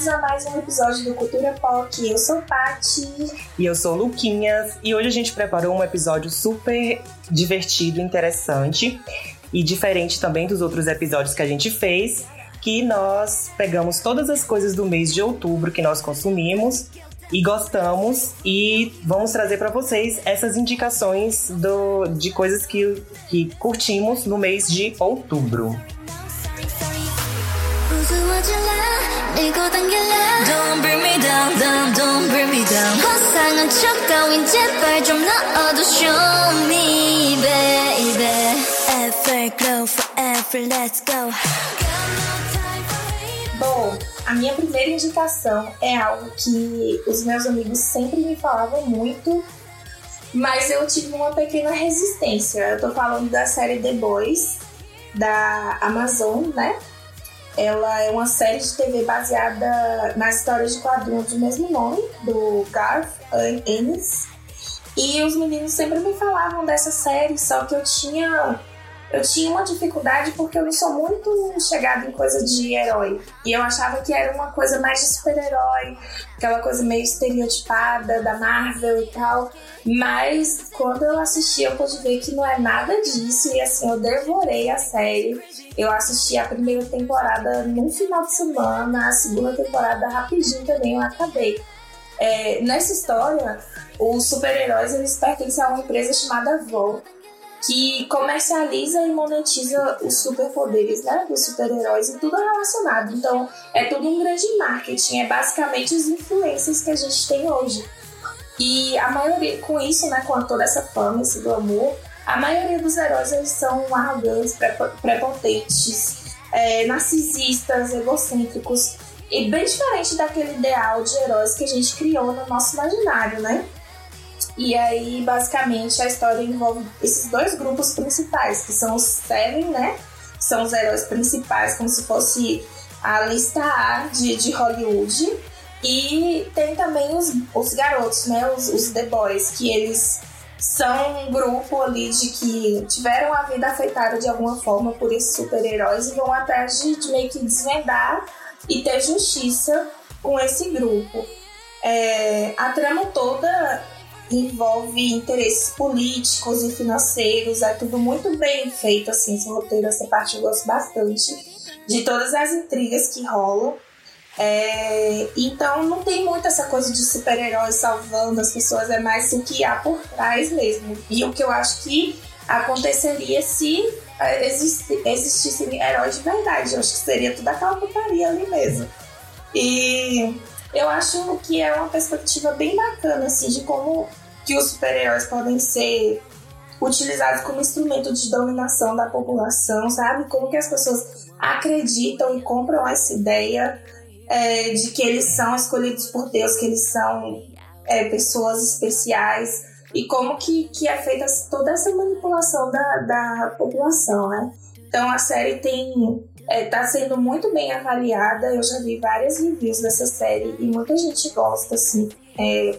bem-vindos a mais um episódio do Cultura Pop. Eu sou Pati. E eu sou Luquinhas. E hoje a gente preparou um episódio super divertido, interessante e diferente também dos outros episódios que a gente fez, que nós pegamos todas as coisas do mês de outubro que nós consumimos e gostamos e vamos trazer para vocês essas indicações do, de coisas que, que curtimos no mês de outubro. Don't bring me down, down, don't bring me down. 화상한 척 따윈 제발 좀 넣어도 show me, baby. Ever glow forever, let's go. Bom, a minha primeira indicação é algo que os meus amigos sempre me falavam muito, mas eu tive uma pequena resistência. Eu tô falando da série The Boys, da Amazon, né? Ela é uma série de TV baseada na história de quadrinhos do mesmo nome, do Garth Ennis. E os meninos sempre me falavam dessa série, só que eu tinha eu tinha uma dificuldade porque eu não sou muito chegada em coisa de herói. E eu achava que era uma coisa mais de super-herói, aquela coisa meio estereotipada da Marvel e tal. Mas quando eu assisti, eu pude ver que não é nada disso. E assim, eu devorei a série. Eu assisti a primeira temporada num final de semana, a segunda temporada rapidinho também eu acabei. É, nessa história, os super-heróis eles pertencem a uma empresa chamada Vol que comercializa e monetiza os superpoderes, né, dos super-heróis e tudo relacionado. Então, é tudo um grande marketing, é basicamente as influências que a gente tem hoje. E a maioria, com isso, né, com toda essa fama, esse glamour, a maioria dos heróis eles são arrogantes, prepotentes, é, narcisistas, egocêntricos, e bem diferente daquele ideal de heróis que a gente criou no nosso imaginário, né? E aí, basicamente, a história envolve esses dois grupos principais, que são os Seven, né? São os heróis principais, como se fosse a lista A de, de Hollywood. E tem também os, os garotos, né? Os, os The Boys, que eles são um grupo ali de que tiveram a vida afetada de alguma forma por esses super-heróis e vão atrás de, de meio que desvendar e ter justiça com esse grupo. É, a trama toda envolve interesses políticos e financeiros, é tudo muito bem feito, assim, esse roteiro, essa parte eu gosto bastante, de todas as intrigas que rolam. É, então não tem muito essa coisa de super-heróis salvando as pessoas, é mais o que há por trás mesmo. E o que eu acho que aconteceria se é, existissem heróis de verdade. Eu acho que seria tudo aquela putaria ali mesmo. E eu acho que é uma perspectiva bem bacana, assim, de como que os super-heróis podem ser utilizados como instrumento de dominação da população, sabe? Como que as pessoas acreditam e compram essa ideia é, de que eles são escolhidos por Deus, que eles são é, pessoas especiais e como que, que é feita toda essa manipulação da, da população, né? Então a série tem está é, sendo muito bem avaliada. Eu já vi várias reviews dessa série e muita gente gosta, assim. É,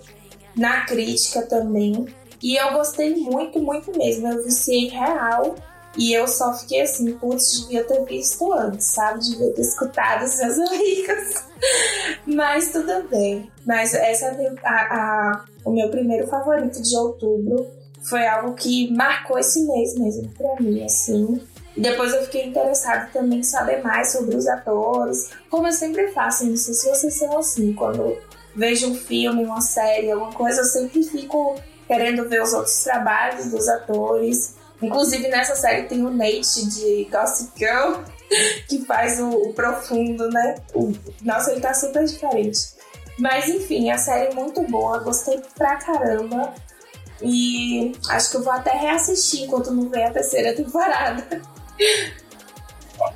na crítica também. E eu gostei muito, muito mesmo. Eu viciei real. E eu só fiquei assim, putz, devia ter visto antes, sabe? Devia ter escutado os meus amigos. Mas tudo bem. Mas essa é a, a, o meu primeiro favorito de outubro. Foi algo que marcou esse mês mesmo pra mim, assim. Depois eu fiquei interessada também em saber mais sobre os atores. Como eu sempre faço, não sei se vocês são assim, quando vejo um filme, uma série, alguma coisa, eu sempre fico querendo ver os outros trabalhos dos atores. Inclusive nessa série tem o Nate de Gossip Girl, que faz o, o profundo, né? O, nossa, ele tá super diferente. Mas enfim, a série é muito boa, gostei pra caramba. E acho que eu vou até reassistir enquanto não ver a terceira temporada.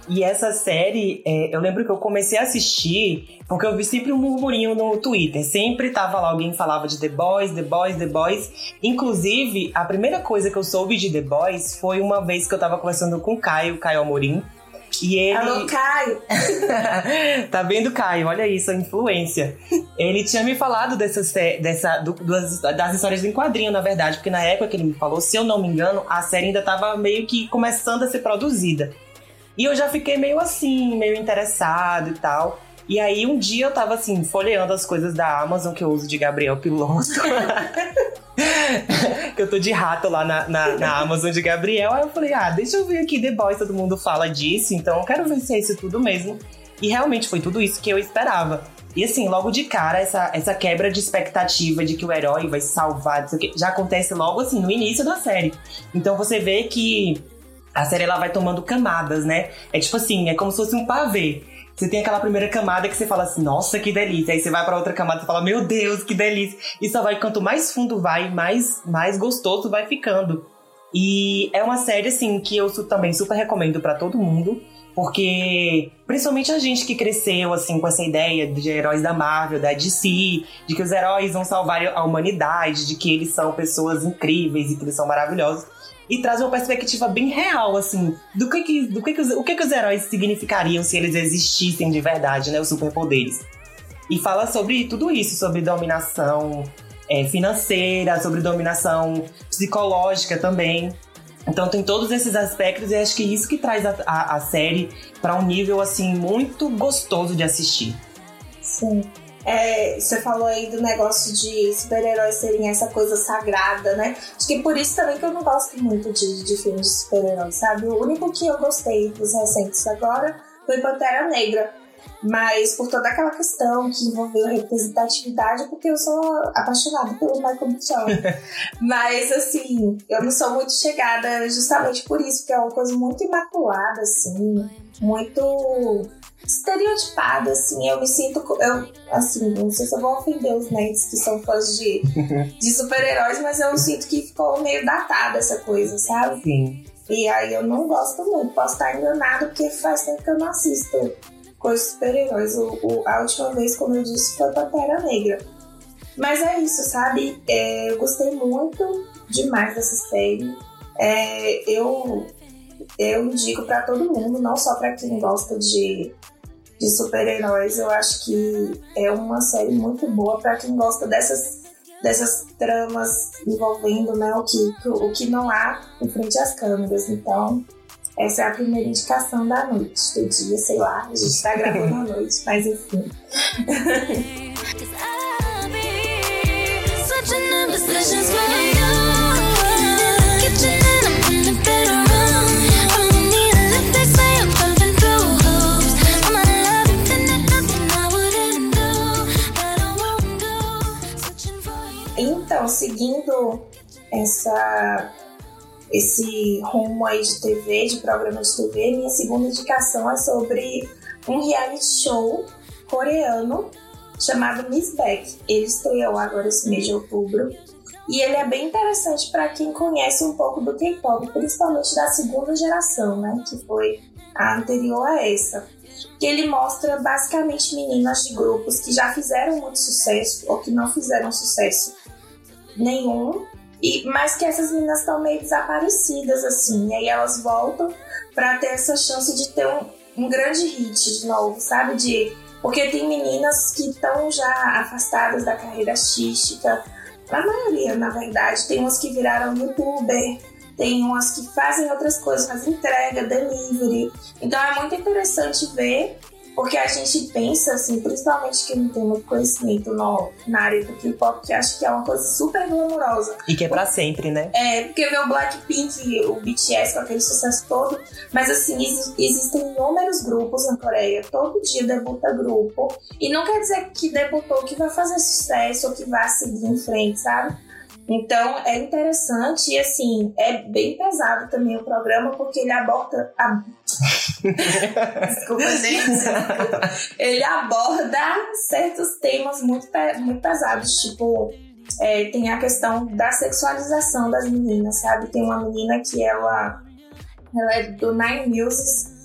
E essa série, é, eu lembro que eu comecei a assistir porque eu vi sempre um murmurinho no Twitter. Sempre tava lá alguém falava de The Boys, The Boys, The Boys. Inclusive, a primeira coisa que eu soube de The Boys foi uma vez que eu tava conversando com o Caio, Caio Amorim. E ele... Alô, Caio! tá vendo, Caio? Olha isso, a influência. Ele tinha me falado dessas, dessa, do, das, das histórias em quadrinho, na verdade, porque na época que ele me falou, se eu não me engano, a série ainda tava meio que começando a ser produzida. E eu já fiquei meio assim, meio interessado e tal. E aí um dia eu tava assim, folheando as coisas da Amazon que eu uso de Gabriel Piloto. que eu tô de rato lá na, na, na, Amazon de Gabriel. Aí eu falei, ah, deixa eu ver aqui The Boys, todo mundo fala disso, então eu quero ver se é isso tudo mesmo. E realmente foi tudo isso que eu esperava. E assim, logo de cara, essa, essa quebra de expectativa de que o herói vai salvar, já acontece logo assim, no início da série. Então você vê que a série ela vai tomando camadas, né? É tipo assim, é como se fosse um pavê. Você tem aquela primeira camada que você fala assim, nossa, que delícia. Aí você vai para outra camada e fala, meu Deus, que delícia. E só vai, quanto mais fundo vai, mais, mais gostoso vai ficando. E é uma série, assim, que eu também super recomendo para todo mundo. Porque, principalmente a gente que cresceu, assim, com essa ideia de heróis da Marvel, da DC, de que os heróis vão salvar a humanidade, de que eles são pessoas incríveis e que eles são maravilhosos e traz uma perspectiva bem real, assim, do que que, do que, que os, o que que os heróis significariam se eles existissem de verdade, né, os superpoderes. E fala sobre tudo isso, sobre dominação é, financeira, sobre dominação psicológica também. Então tem todos esses aspectos e acho que isso que traz a, a, a série para um nível assim muito gostoso de assistir. Sim. É, você falou aí do negócio de super-heróis serem essa coisa sagrada, né? Acho que por isso também que eu não gosto muito de, de filmes de super-heróis, sabe? O único que eu gostei dos recentes agora foi Pantera Negra. Mas por toda aquela questão que envolveu representatividade, porque eu sou apaixonada pelo Michael B. Jordan. Mas, assim, eu não sou muito chegada justamente por isso, porque é uma coisa muito imaculada, assim, muito estereotipada, assim. Eu me sinto. Eu, assim, não sei se eu vou ofender os nerds que são fãs de, de super-heróis, mas eu sinto que ficou meio datada essa coisa, sabe? Sim. E aí eu não gosto muito. Posso estar enganado, porque faz tempo que eu não assisto coisas super-heróis. A última vez, como eu disse, foi Pantera Negra. Mas é isso, sabe? É, eu gostei muito demais dessa série. É, eu, eu indico para todo mundo, não só para quem gosta de de super-heróis, eu acho que é uma série muito boa para quem gosta dessas, dessas tramas envolvendo né, o, que, o que não há em frente às câmeras. Então, essa é a primeira indicação da noite, do dia, sei lá, a gente está gravando à noite, mas enfim. seguindo essa, esse rumo aí de TV, de programa de TV, minha segunda indicação é sobre um reality show coreano chamado Miss Back. Ele estreou agora esse mês de outubro e ele é bem interessante para quem conhece um pouco do K-pop, principalmente da segunda geração, né, que foi a anterior a essa. Que ele mostra basicamente meninas de grupos que já fizeram muito sucesso ou que não fizeram sucesso nenhum, e, mas que essas meninas estão meio desaparecidas, assim, e aí elas voltam para ter essa chance de ter um, um grande hit de novo, sabe? De, porque tem meninas que estão já afastadas da carreira artística, a maioria, na verdade, tem umas que viraram youtuber, tem umas que fazem outras coisas, fazem entrega, delivery. Então é muito interessante ver porque a gente pensa, assim, principalmente quem não tem muito conhecimento no, na área do K-pop, que acha que é uma coisa super glamourosa. E que é pra sempre, né? É, porque vê o Blackpink, o BTS com aquele sucesso todo, mas assim, existem inúmeros grupos na Coreia, todo dia debuta grupo, e não quer dizer que debutou que vai fazer sucesso ou que vai seguir em frente, sabe? Então é interessante e assim, é bem pesado também o programa porque ele aborda. Desculpa, gente. ele aborda certos temas muito, muito pesados, tipo. É, tem a questão da sexualização das meninas, sabe? Tem uma menina que ela, ela é do Nine Muses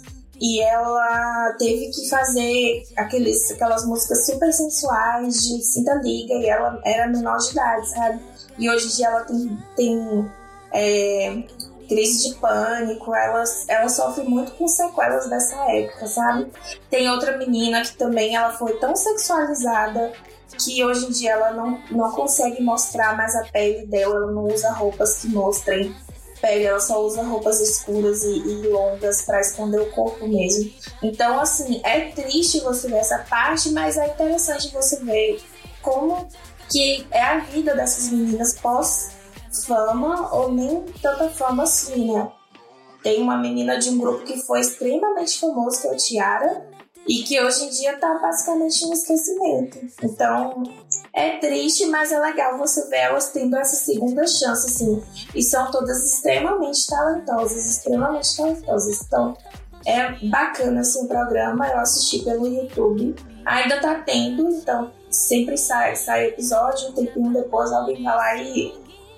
e ela teve que fazer aqueles, aquelas músicas super sensuais de cinta liga e ela era menor de idade, sabe? E hoje em dia ela tem, tem é, crise de pânico, ela, ela sofre muito com sequelas dessa época, sabe? Tem outra menina que também ela foi tão sexualizada que hoje em dia ela não, não consegue mostrar mais a pele dela, ela não usa roupas que mostrem pele, ela só usa roupas escuras e, e longas para esconder o corpo mesmo. Então, assim, é triste você ver essa parte, mas é interessante você ver como que é a vida dessas meninas pós fama ou nem tanta fama assim, né? Tem uma menina de um grupo que foi extremamente famoso, que é o Tiara, e que hoje em dia tá basicamente no esquecimento. Então, é triste, mas é legal você ver elas tendo essa segunda chance, assim. E são todas extremamente talentosas, extremamente talentosas. Então, é bacana, assim, o programa. Eu assisti pelo YouTube. Ainda tá tendo, então sempre sai, sai episódio, um tempinho depois alguém vai lá e,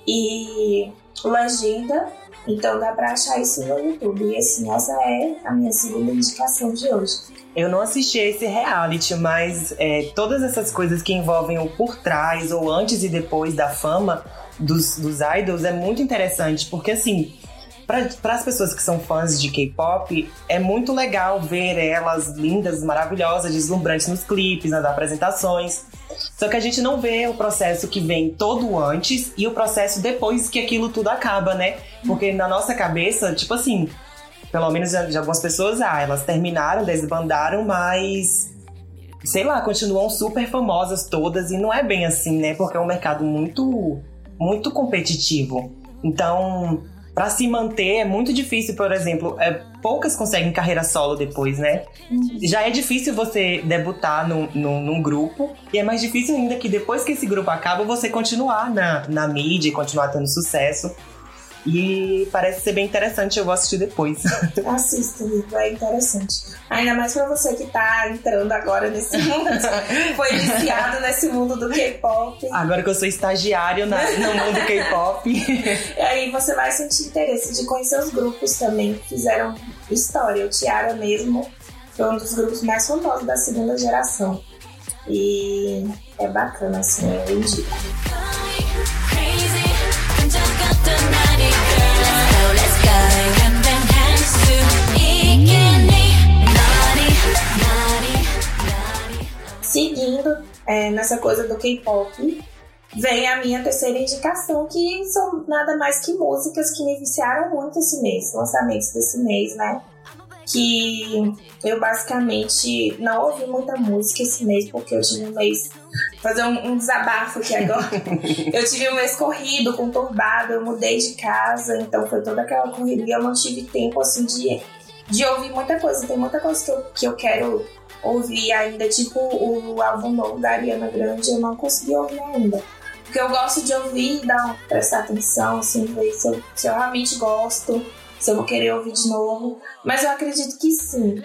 e legenda. Então dá pra achar isso no YouTube. E assim, essa é a minha segunda indicação de hoje. Eu não assisti a esse reality, mas é, todas essas coisas que envolvem o por trás ou antes e depois da fama dos, dos idols é muito interessante, porque assim, para as pessoas que são fãs de K-pop, é muito legal ver elas lindas, maravilhosas, deslumbrantes nos clipes, nas apresentações. Só que a gente não vê o processo que vem todo antes e o processo depois que aquilo tudo acaba, né? Porque na nossa cabeça, tipo assim, pelo menos de algumas pessoas, ah, elas terminaram, desbandaram, mas sei lá, continuam super famosas todas e não é bem assim, né? Porque é um mercado muito muito competitivo. Então, para se manter é muito difícil, por exemplo, é, poucas conseguem carreira solo depois, né? Já é difícil você debutar no, no, num grupo, e é mais difícil ainda que depois que esse grupo acaba, você continuar na, na mídia e continuar tendo sucesso. E parece ser bem interessante, eu vou assistir depois. Assista, Vitor, é interessante. Ainda mais pra você que tá entrando agora nesse mundo, foi iniciado nesse mundo do K-pop. Agora que eu sou estagiário na, no mundo K-pop. e aí você vai sentir interesse de conhecer os grupos também que fizeram história. O Tiara mesmo foi um dos grupos mais famosos da segunda geração. E é bacana, assim, eu indico. Nessa coisa do K-pop, vem a minha terceira indicação, que são nada mais que músicas que me viciaram muito esse mês, lançamentos desse mês, né? Que eu basicamente não ouvi muita música esse mês, porque eu tive um mês. Fazer um, um desabafo aqui agora. eu tive um mês corrido, conturbado, eu mudei de casa, então foi toda aquela correria, eu não tive tempo assim de, de ouvir muita coisa. Tem muita coisa que eu, que eu quero ouvir ainda, tipo o álbum novo da Ariana Grande, eu não consegui ouvir ainda. Porque eu gosto de ouvir e dar, prestar atenção, assim, ver se eu, se eu realmente gosto, se eu vou querer ouvir de novo. Mas eu acredito que sim.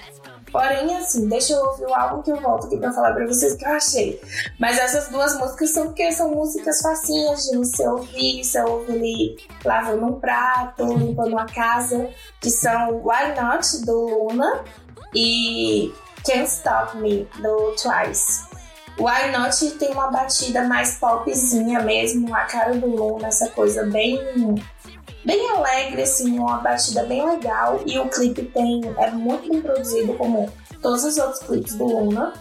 Porém, assim, deixa eu ouvir o álbum que eu volto aqui pra falar pra vocês o que eu achei. Mas essas duas músicas são porque são músicas facinhas de você ouvir, você ouve ali lavando um prato, limpando uma casa, que são Why Not, do Luna, e Can't Stop Me, do Twice. Why Not tem uma batida mais popzinha mesmo, a cara do Luna, essa coisa bem bem alegre, assim, uma batida bem legal. E o clipe tem, é muito bem produzido, como todos os outros clipes do Luna.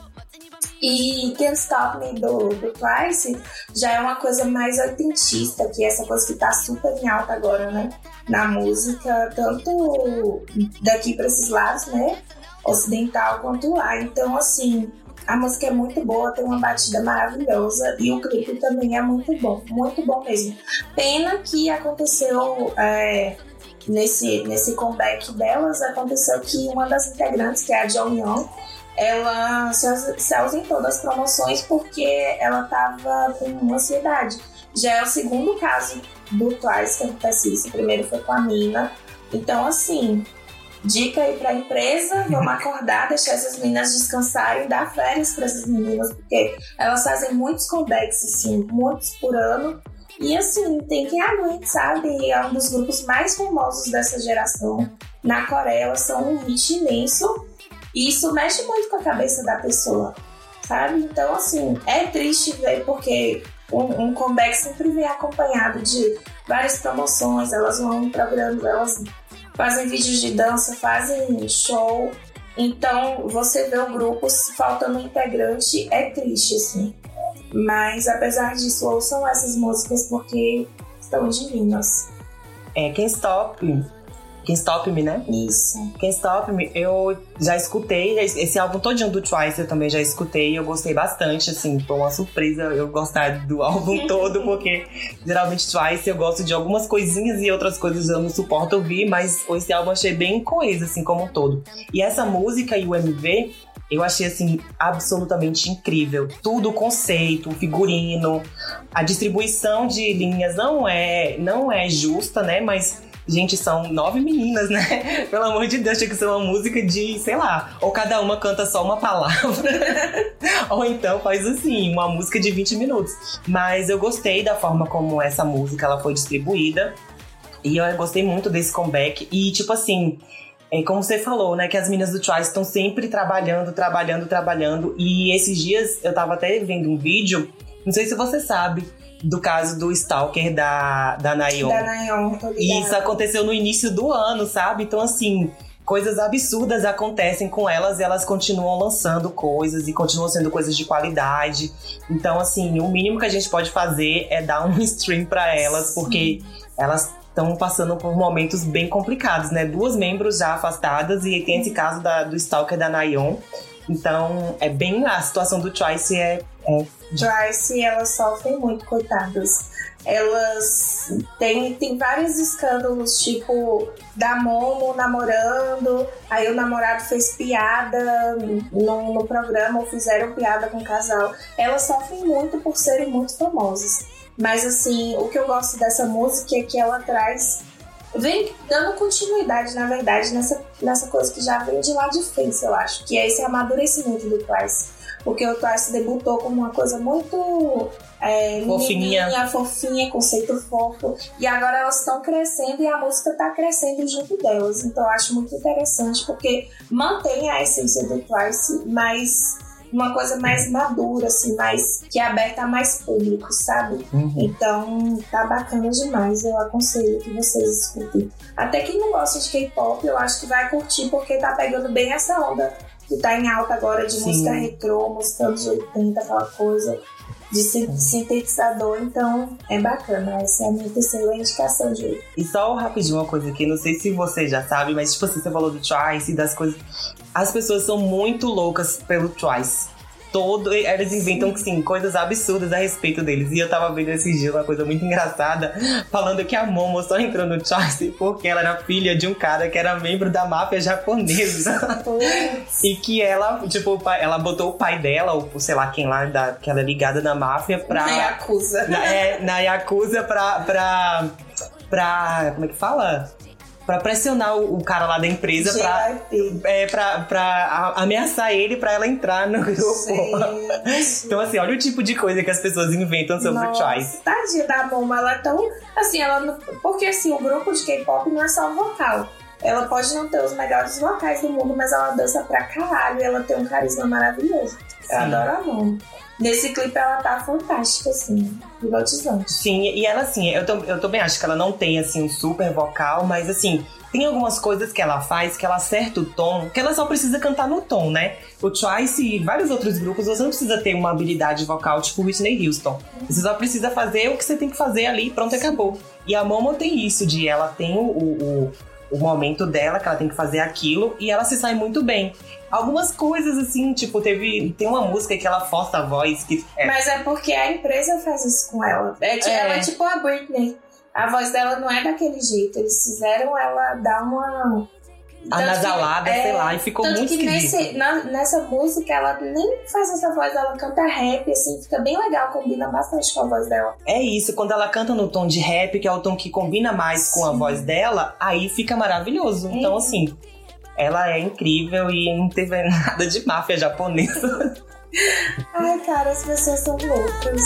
E Can't Stop Me do, do Twice já é uma coisa mais autentista, que é essa coisa que tá super em alta agora, né? Na música, tanto daqui para esses lados, né? Ocidental quanto lá. Então, assim, a música é muito boa, tem uma batida maravilhosa e o clipe também é muito bom, muito bom mesmo. Pena que aconteceu é, nesse, nesse comeback delas, aconteceu que uma das integrantes, que é a John Young, ela se ausentou das promoções porque ela estava com ansiedade. Já é o segundo caso do Twice que acontece isso. O primeiro foi com a Mina. Então, assim, Dica aí pra empresa, vamos acordar, deixar essas meninas descansarem, dar férias para essas meninas, porque elas fazem muitos comebacks, assim, muitos por ano. E assim, tem quem aguente, sabe? É um dos grupos mais famosos dessa geração. Na Coreia, elas são um hit imenso. E isso mexe muito com a cabeça da pessoa, sabe? Então, assim, é triste ver porque um, um comeback sempre vem acompanhado de várias promoções, elas vão programas, elas fazem vídeos de dança, fazem show. Então, você vê o grupo faltando um integrante é triste, assim. Mas, apesar disso, ouçam essas músicas porque estão divinas. é Can't Stop Can't Stop Me, né? Isso. Can't Stop Me, eu já escutei, esse álbum todinho do Twice eu também já escutei, eu gostei bastante, assim, foi uma surpresa eu gostar do álbum todo, porque geralmente Twice eu gosto de algumas coisinhas e outras coisas eu não suporto ouvir, mas esse álbum eu achei bem coeso, assim, como um todo. E essa música e o MV, eu achei assim absolutamente incrível. Tudo o conceito, o figurino, a distribuição de linhas não é não é justa, né? Mas Gente, são nove meninas, né? Pelo amor de Deus, tinha que ser uma música de, sei lá, ou cada uma canta só uma palavra, ou então faz assim, uma música de 20 minutos. Mas eu gostei da forma como essa música ela foi distribuída. E eu gostei muito desse comeback. E, tipo assim, é como você falou, né? Que as meninas do Twice estão sempre trabalhando, trabalhando, trabalhando. E esses dias eu tava até vendo um vídeo, não sei se você sabe, do caso do Stalker da, da Nayon. Da Nayon, E isso aconteceu no início do ano, sabe? Então, assim, coisas absurdas acontecem com elas e elas continuam lançando coisas e continuam sendo coisas de qualidade. Então, assim, o mínimo que a gente pode fazer é dar um stream para elas, Sim. porque elas estão passando por momentos bem complicados, né? Duas membros já afastadas e tem esse caso da, do Stalker da Nayon. Então, é bem. A situação do Choice é, é Joyce, elas sofrem muito, coitadas. Elas têm, tem vários escândalos, tipo, da Momo namorando, aí o namorado fez piada no, no programa, ou fizeram piada com o casal. Elas sofrem muito por serem muito famosas. Mas, assim, o que eu gosto dessa música é que ela traz vem dando continuidade, na verdade, nessa, nessa coisa que já vem de lá de frente, eu acho, que é esse amadurecimento do Twice porque o Twice debutou como uma coisa muito é, fofinha. fofinha, conceito fofo. E agora elas estão crescendo e a música está crescendo junto delas. Então eu acho muito interessante porque mantém a essência do Twice, mas uma coisa mais madura, assim, mais que é aberta a mais público, sabe? Uhum. Então tá bacana demais. Eu aconselho que vocês escutem. Até quem não gosta de K-pop, eu acho que vai curtir porque tá pegando bem essa onda que tá em alta agora de Sim. música retrô, música anos 80, aquela coisa de sintetizador, então é bacana. Essa é a minha terceira indicação de hoje. E só rapidinho uma coisa aqui, não sei se você já sabe, mas tipo assim, você falou do Twice e das coisas. As pessoas são muito loucas pelo Twice todo. Eles inventam, sim, coisas absurdas a respeito deles. E eu tava vendo esses dias uma coisa muito engraçada, falando que a Momo só entrou no Chelsea porque ela era filha de um cara que era membro da máfia japonesa. e que ela, tipo, ela botou o pai dela, ou sei lá quem lá, da, que ela é ligada na máfia, pra. Na Yakuza. Na, é, na Yakuza pra. pra pra. Como é que fala? Para pressionar o, o, cara lá da empresa para é, pra, pra ameaçar ele para ela entrar no grupo. então, assim, olha o tipo de coisa que as pessoas inventam sobre Nossa, o Choice. Tadinha da Momo, ela é tão. Assim, ela não, Porque assim, o grupo de K-pop não é só vocal. Ela pode não ter os melhores vocais do mundo, mas ela dança pra caralho e ela tem um carisma maravilhoso. Eu adoro a Momo. Nesse clipe ela tá fantástica, assim, hipnotizante. Sim, e ela, assim, eu, eu também acho que ela não tem, assim, um super vocal, mas, assim, tem algumas coisas que ela faz que ela acerta o tom, que ela só precisa cantar no tom, né? O Twice e vários outros grupos, você não precisa ter uma habilidade vocal tipo Whitney Houston. Você só precisa fazer o que você tem que fazer ali pronto, acabou. E a Momo tem isso, de ela tem o, o, o momento dela, que ela tem que fazer aquilo, e ela se sai muito bem. Algumas coisas assim, tipo, teve. Tem uma música que ela força a voz. Que é... Mas é porque a empresa faz isso com ela. É, é. Ela é tipo a Britney. A voz dela não é daquele jeito. Eles fizeram ela dar uma anasalada, sei lá, e ficou tanto muito que nesse, na, nessa música ela nem faz essa voz, ela canta rap, assim, fica bem legal, combina bastante com a voz dela. É isso, quando ela canta no tom de rap, que é o tom que combina mais Sim. com a voz dela, aí fica maravilhoso. Então, é. assim, ela é incrível e não teve nada de máfia japonesa. Ai, cara, as pessoas são loucas.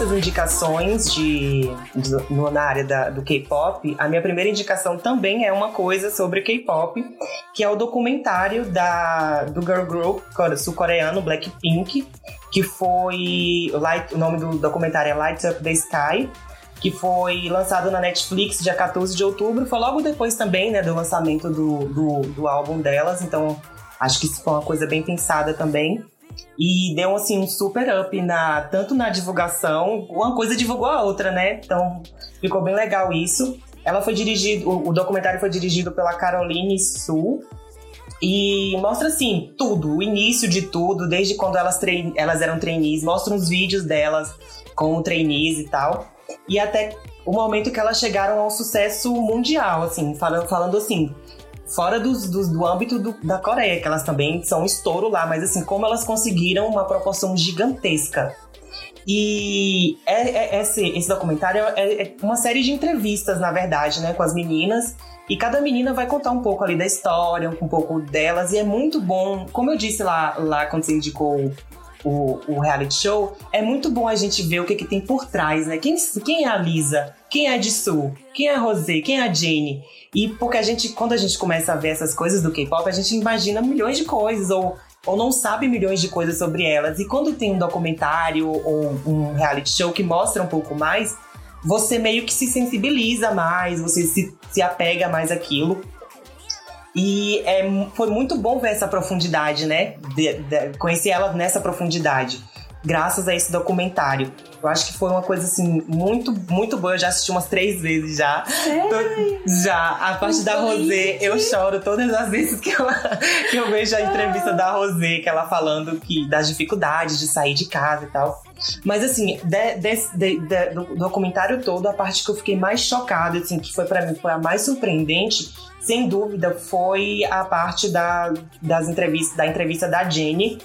Essas indicações de, de no, na área da, do K-pop, a minha primeira indicação também é uma coisa sobre K-pop, que é o documentário da, do girl group sul-coreano Blackpink, que foi. Light, o nome do documentário é Light Up the Sky, que foi lançado na Netflix dia 14 de outubro. Foi logo depois também, né, do lançamento do, do, do álbum delas. Então, acho que isso foi uma coisa bem pensada também. E deu assim um super up na tanto na divulgação, uma coisa divulgou a outra, né? Então ficou bem legal isso. Ela foi dirigido, o, documentário foi dirigido pela Caroline Sul, e mostra assim tudo, o início de tudo, desde quando elas, trein... elas eram trainees, mostra uns vídeos delas como trainees e tal. E até o momento que elas chegaram ao sucesso mundial, assim, falando, falando assim, fora do âmbito do, da Coreia, que elas também são estouro lá, mas assim, como elas conseguiram uma proporção gigantesca. E é, é, esse, esse documentário é, é, uma série de entrevistas, na verdade, né, com as meninas. E cada menina vai contar um pouco ali da história, um pouco delas. E é muito bom, como eu disse lá, lá quando você indicou o, o reality show, é muito bom a gente ver o que, que tem por trás, né? Quem, quem é a Lisa? Quem é a Jisoo? Quem é a Rosé? Quem é a Jane? E porque a gente, quando a gente começa a ver essas coisas do K-pop, a gente imagina milhões de coisas, ou, ou não sabe milhões de coisas sobre elas. E quando tem um documentário ou um reality show que mostra um pouco mais, você meio que se sensibiliza mais, você se, se apega mais àquilo. E é, foi muito bom ver essa profundidade, né? De, de, conhecer ela nessa profundidade, graças a esse documentário. Eu acho que foi uma coisa assim muito, muito boa. Eu já assisti umas três vezes já. Sério? Já. A parte da Rosé, eu choro todas as vezes que, ela, que eu vejo a entrevista da Rosé, que ela falando que, das dificuldades de sair de casa e tal. Mas assim, de, de, de, do documentário todo, a parte que eu fiquei mais chocada, assim, que foi para mim foi a mais surpreendente, sem dúvida, foi a parte da, das entrevistas, da entrevista da Jenny,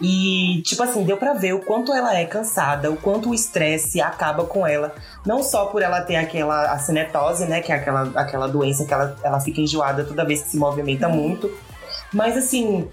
e, tipo assim, deu para ver o quanto ela é cansada, o quanto o estresse acaba com ela. Não só por ela ter aquela acinetose, né? Que é aquela, aquela doença que ela, ela fica enjoada toda vez que se movimenta muito. Mas, assim,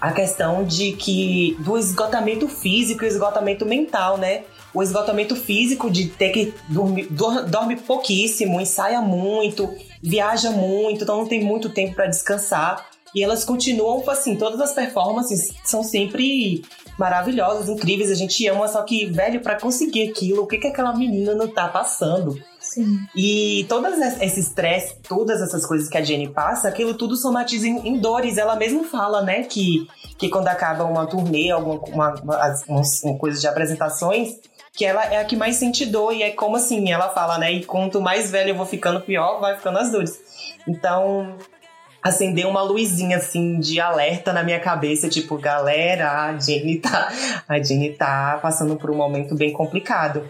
a questão de que do esgotamento físico e esgotamento mental, né? O esgotamento físico de ter que dormir, dorme pouquíssimo, ensaia muito, viaja muito, então não tem muito tempo para descansar. E elas continuam, assim, todas as performances são sempre maravilhosas, incríveis, a gente ama, só que, velho, para conseguir aquilo, o que, que aquela menina não tá passando? Sim. E todas esse estresse, todas essas coisas que a Jenny passa, aquilo tudo somatiza em, em, dores. Ela mesma fala, né, que, que quando acaba uma turnê, alguma uma, uma, uma coisa de apresentações, que ela é a que mais sente dor. E é como assim, ela fala, né, e quanto mais velha eu vou ficando, pior vai ficando as dores. Então, acendeu uma luzinha assim de alerta na minha cabeça, tipo, galera, a Jenny tá, a Jenny tá passando por um momento bem complicado.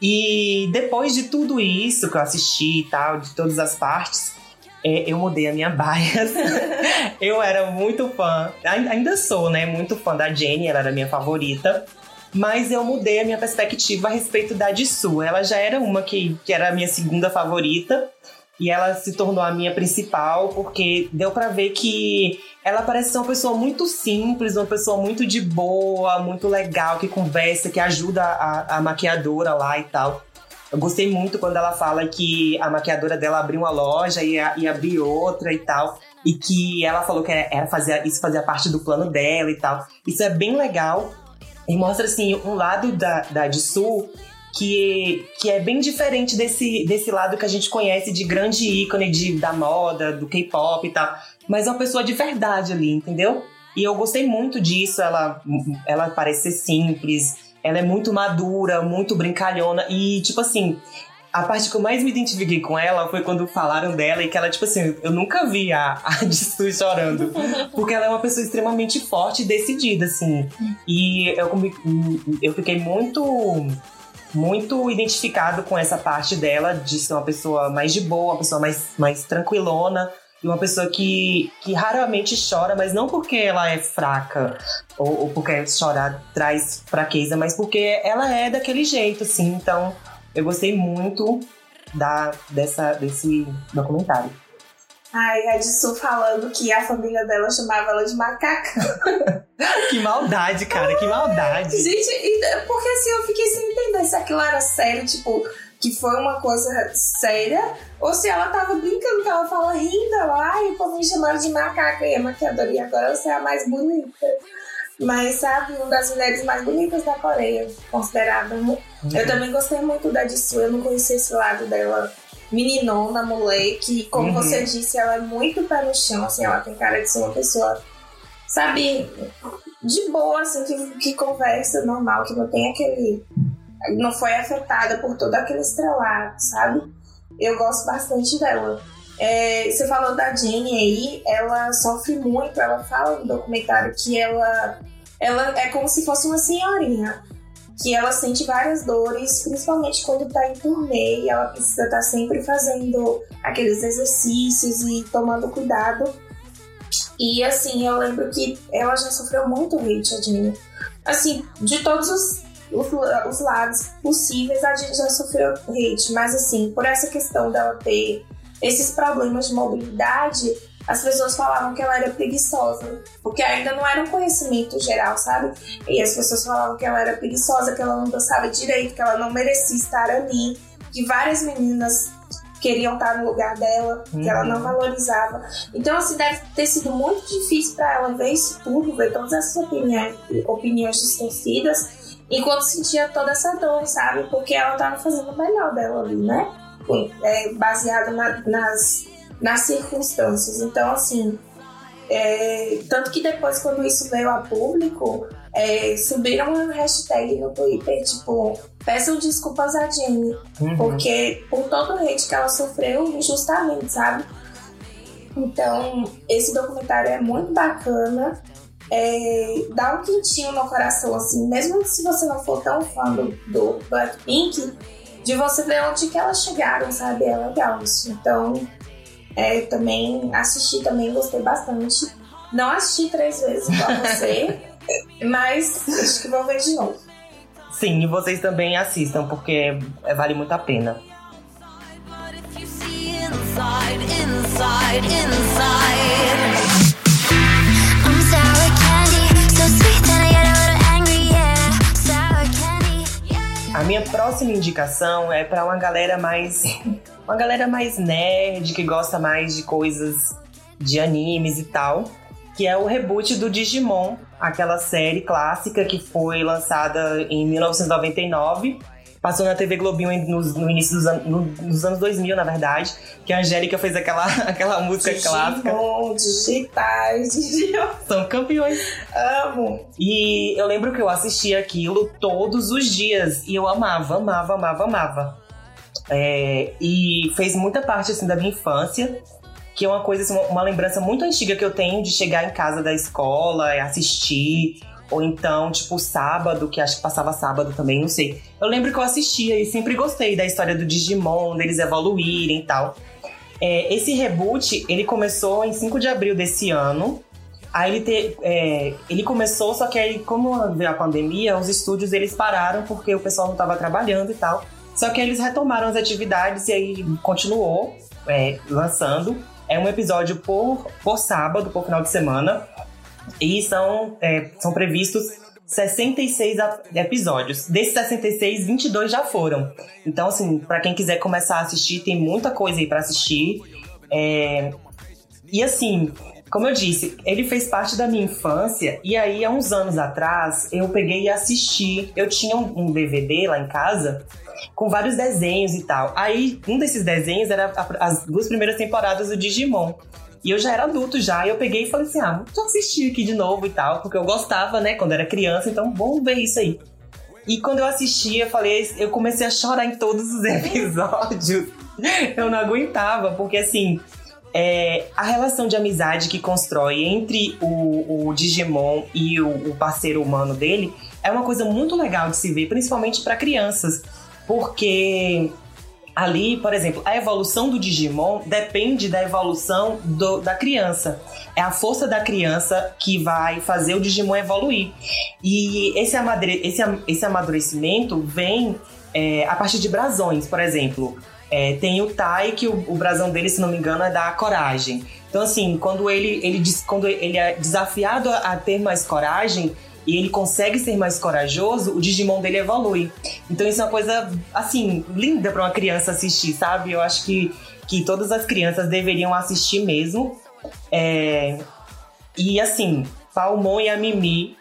E depois de tudo isso que eu assisti e tal, de todas as partes, é, eu mudei a minha bias. eu era muito fã, ainda sou, né? Muito fã da Jenny, ela era minha favorita. Mas eu mudei a minha perspectiva a respeito da Jisoo. Ela já era uma que, que era a minha segunda favorita. E ela se tornou a minha principal porque deu para ver que ela parece ser uma pessoa muito simples, uma pessoa muito de boa, muito legal, que conversa, que ajuda a, a maquiadora lá e tal. Eu gostei muito quando ela fala que a maquiadora dela abriu uma loja e, e abriu outra e tal. E que ela falou que era fazer, isso fazia parte do plano dela e tal. Isso é bem legal. E mostra, assim, um lado da, da Sul que, que é bem diferente desse, desse lado que a gente conhece de grande ícone de, da moda, do K-pop e tal. Mas é uma pessoa de verdade ali, entendeu? E eu gostei muito disso. Ela, ela parece ser simples, ela é muito madura, muito brincalhona. E, tipo assim, a parte que eu mais me identifiquei com ela foi quando falaram dela e que ela, tipo assim, eu nunca vi a, a Jisoo chorando. Porque ela é uma pessoa extremamente forte e decidida, assim. E eu, eu fiquei muito muito identificado com essa parte dela, de ser uma pessoa mais de boa, uma pessoa mais, mais tranquilona. E uma pessoa que, que raramente chora, mas não porque ela é fraca ou, ou porque chorar traz fraqueza, mas porque ela é daquele jeito, assim. Então, eu gostei muito da, dessa, desse documentário. Ai, a Jisoo falando que a família dela chamava ela de macaca. que maldade, cara, que maldade. Gente, porque assim eu fiquei sem entender se aquilo era sério, tipo, que foi uma coisa séria, ou se ela tava brincando, que ela fala rindo, ela, ai, o povo me chamaram de macaca e a maquiadora, e agora você é a mais bonita. Mas, sabe, uma das mulheres mais bonitas da Coreia, considerada. Né? Uhum. Eu também gostei muito da Jisoo, eu não conhecia esse lado dela meninona, moleque. Como uhum. você disse, ela é muito pé no chão, assim, ela tem cara de ser uma pessoa, sabe, de boa, assim, que, que conversa normal, que não tem aquele. Não foi afetada por todo aquele estrelado, sabe? Eu gosto bastante dela. É, você falou da Jenny aí, ela sofre muito, ela fala no documentário que ela, ela é como se fosse uma senhorinha, que ela sente várias dores, principalmente quando tá em turnê e ela precisa estar tá sempre fazendo aqueles exercícios e tomando cuidado. E assim, eu lembro que ela já sofreu muito hate, a. Assim, de todos os, os, os lados possíveis, a Jenny já sofreu hate, mas assim, por essa questão dela ter esses problemas de mobilidade, as pessoas falavam que ela era preguiçosa, porque ainda não era um conhecimento geral, sabe? E as pessoas falavam que ela era preguiçosa, que ela não dançava direito, que ela não merecia estar ali, que várias meninas queriam estar no lugar dela, que ela não uhum. valorizava. Então, assim, deve ter sido muito difícil para ela ver isso tudo, ver todas essas opiniões, opiniões distorcidas, enquanto sentia toda essa dor, sabe? Porque ela estava fazendo o melhor dela ali, né? é, baseado na, nas, nas circunstâncias. Então, assim, é, tanto que depois, quando isso veio a público, é, subiram uma hashtag no Twitter, tipo, peçam desculpas a Jenny, uhum. porque por todo o hate que ela sofreu injustamente, sabe? Então, esse documentário é muito bacana. É, dá um quentinho no coração, assim, mesmo se você não for tão fã do, do Blackpink, de você ver onde que elas chegaram, sabe? É legal isso. Então, é, também assisti também, gostei bastante. Não assisti três vezes igual você, mas acho que vou ver de novo. Sim, e vocês também assistam, porque é, vale muito a pena. Inside, inside, inside. A minha próxima indicação é para uma galera mais. Uma galera mais nerd, que gosta mais de coisas de animes e tal. Que é o reboot do Digimon, aquela série clássica que foi lançada em 1999 Passou na TV Globinho no, no início dos, an no, nos anos 2000, na verdade, que a Angélica fez aquela, aquela música Digimon, clássica. digitais, Digimon. São campeões. Amo. E eu lembro que eu assistia aquilo todos os dias e eu amava, amava, amava, amava. É, e fez muita parte assim da minha infância que é uma coisa, assim, uma, uma, lembrança muito antiga que eu tenho de chegar em casa da escola e assistir. Ou então, tipo, sábado, que acho que passava sábado também, não sei. Eu lembro que eu assistia e sempre gostei da história do Digimon, deles evoluírem e tal. É, esse reboot, ele começou em 5 de abril desse ano. Aí ele, te, é, ele começou, só que aí, como veio a pandemia, os estúdios eles pararam porque o pessoal não estava trabalhando e tal. Só que eles retomaram as atividades e aí continuou é, lançando. É um episódio por, por sábado, por final de semana. E são, é, são previstos 66 episódios. Desses 66, 22 já foram. Então, assim, para quem quiser começar a assistir, tem muita coisa aí para assistir. É... E assim, como eu disse, ele fez parte da minha infância. E aí, há uns anos atrás, eu peguei e assisti. Eu tinha um DVD lá em casa com vários desenhos e tal. Aí, um desses desenhos era as duas primeiras temporadas do Digimon. E eu já era adulto já, e eu peguei e falei assim: ah, vou assistir aqui de novo e tal, porque eu gostava, né, quando era criança, então vamos ver isso aí. E quando eu assisti, eu falei, eu comecei a chorar em todos os episódios. eu não aguentava, porque assim, é, a relação de amizade que constrói entre o, o Digimon e o, o, parceiro humano dele é uma coisa muito legal de se ver, principalmente para crianças, porque ali, por exemplo, a evolução do Digimon depende da evolução do, da criança. É a força da criança que vai fazer o Digimon evoluir. E esse, amadure, esse, esse amadurecimento vem é, a partir de brasões, por exemplo. É, tem o Tai, que o, o brasão dele, se não me engano, é da coragem. Então, assim, quando ele, ele, quando ele é desafiado a ter mais coragem, e ele consegue ser mais corajoso, o Digimon dele evolui. Então isso é uma coisa, assim, linda para uma criança assistir, sabe? Eu acho que, que todas as crianças deveriam assistir mesmo. É... E assim, Palmon e a Mimi,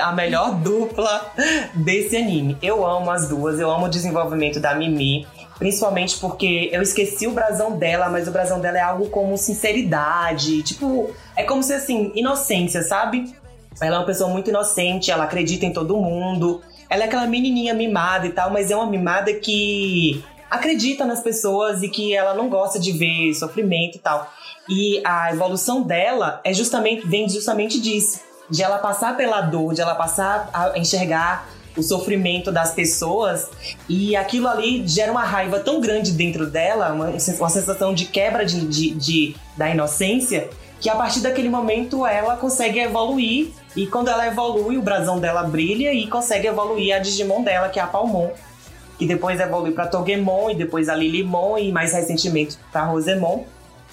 a melhor dupla desse anime. Eu amo as duas, eu amo o desenvolvimento da Mimi. Principalmente porque eu esqueci o brasão dela, mas o brasão dela é algo como sinceridade. Tipo, é como se assim, inocência, sabe? Ela é uma pessoa muito inocente, ela acredita em todo mundo. Ela é aquela menininha mimada e tal, mas é uma mimada que acredita nas pessoas e que ela não gosta de ver sofrimento e tal. E a evolução dela é justamente vem justamente disso, de ela passar pela dor, de ela passar a enxergar o sofrimento das pessoas e aquilo ali gera uma raiva tão grande dentro dela, uma, uma sensação de quebra de, de, de, da inocência, que a partir daquele momento ela consegue evoluir e quando ela evolui, o brasão dela brilha e consegue evoluir a Digimon dela, que é a Palmon. Que depois evolui para Togemon e depois a Lilimon e mais recentemente para Rosemon.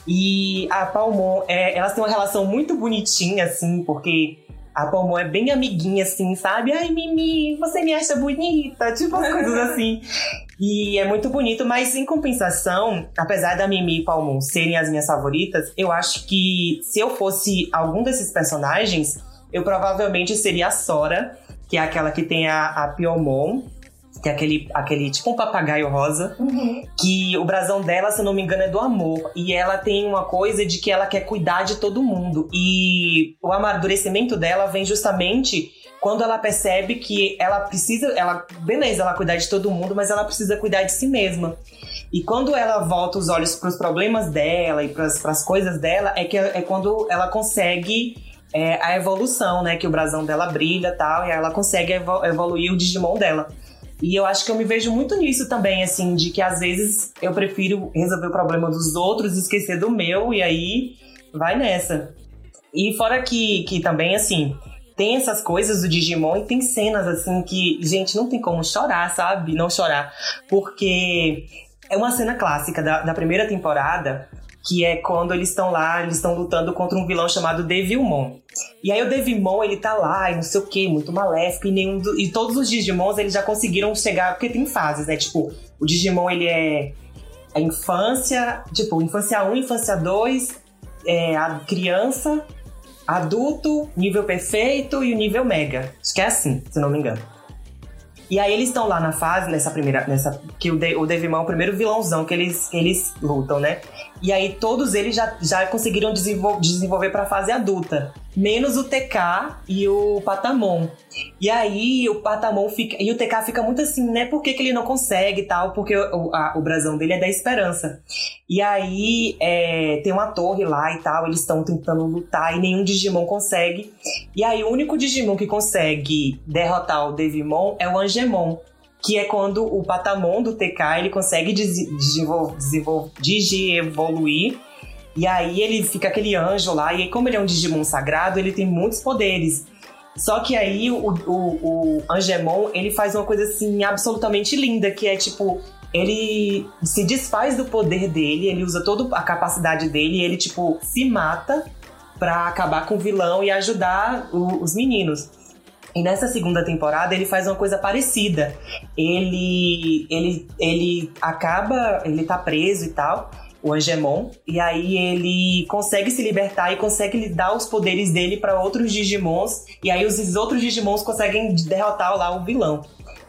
E a Palmon, é, elas têm uma relação muito bonitinha, assim, porque a Palmon é bem amiguinha, assim, sabe? Ai, Mimi, você me acha bonita? Tipo, as coisas assim. E é muito bonito, mas em compensação, apesar da Mimi e Palmon serem as minhas favoritas, eu acho que se eu fosse algum desses personagens, eu provavelmente seria a Sora, que é aquela que tem a, a Piomon, que é aquele, aquele tipo um papagaio rosa, uhum. que o brasão dela, se não me engano, é do amor. E ela tem uma coisa de que ela quer cuidar de todo mundo. E o amadurecimento dela vem justamente quando ela percebe que ela precisa, ela, beleza, ela cuidar de todo mundo, mas ela precisa cuidar de si mesma. E quando ela volta os olhos para os problemas dela e para as coisas dela, é que é quando ela consegue é, a evolução, né? Que o brasão dela brilha tal, e ela consegue evolu evoluir o Digimon dela. E eu acho que eu me vejo muito nisso também, assim, de que às vezes eu prefiro resolver o problema dos outros esquecer do meu, e aí vai nessa. E fora que, que também, assim, tem essas coisas do Digimon e tem cenas, assim, que, gente, não tem como chorar, sabe? Não chorar. Porque é uma cena clássica da, da primeira temporada que é quando eles estão lá, eles estão lutando contra um vilão chamado Devilmon. E aí o Devilmon, ele tá lá e não sei o que, muito maléfico, e, nenhum do, e todos os Digimons eles já conseguiram chegar, porque tem fases, né? Tipo, o Digimon ele é a infância, tipo, infância 1, infância 2, é a criança, adulto, nível perfeito e o nível mega. Acho que é assim, se não me engano. E aí eles estão lá na fase, nessa primeira. Nessa, que o, De, o Devimon é o primeiro vilãozão que eles, que eles lutam, né? E aí todos eles já, já conseguiram desenvol, desenvolver pra fase adulta. Menos o TK e o Patamon. E aí o Patamon fica. E o TK fica muito assim, né? Por que, que ele não consegue e tal? Porque o, a, o brasão dele é da esperança. E aí é, tem uma torre lá e tal, eles estão tentando lutar e nenhum Digimon consegue. E aí o único Digimon que consegue derrotar o Devimon é o Angemon que é quando o Patamon do TK ele consegue desenvolver, evoluir e aí ele fica aquele anjo lá, e como ele é um Digimon sagrado, ele tem muitos poderes. Só que aí o, o, o Angemon, ele faz uma coisa assim absolutamente linda, que é tipo, ele se desfaz do poder dele, ele usa toda a capacidade dele, e ele tipo se mata para acabar com o vilão e ajudar o, os meninos. E nessa segunda temporada ele faz uma coisa parecida. Ele ele ele acaba, ele tá preso e tal, o Angemon, e aí ele consegue se libertar e consegue dar os poderes dele para outros Digimons, e aí os outros Digimons conseguem derrotar lá o vilão.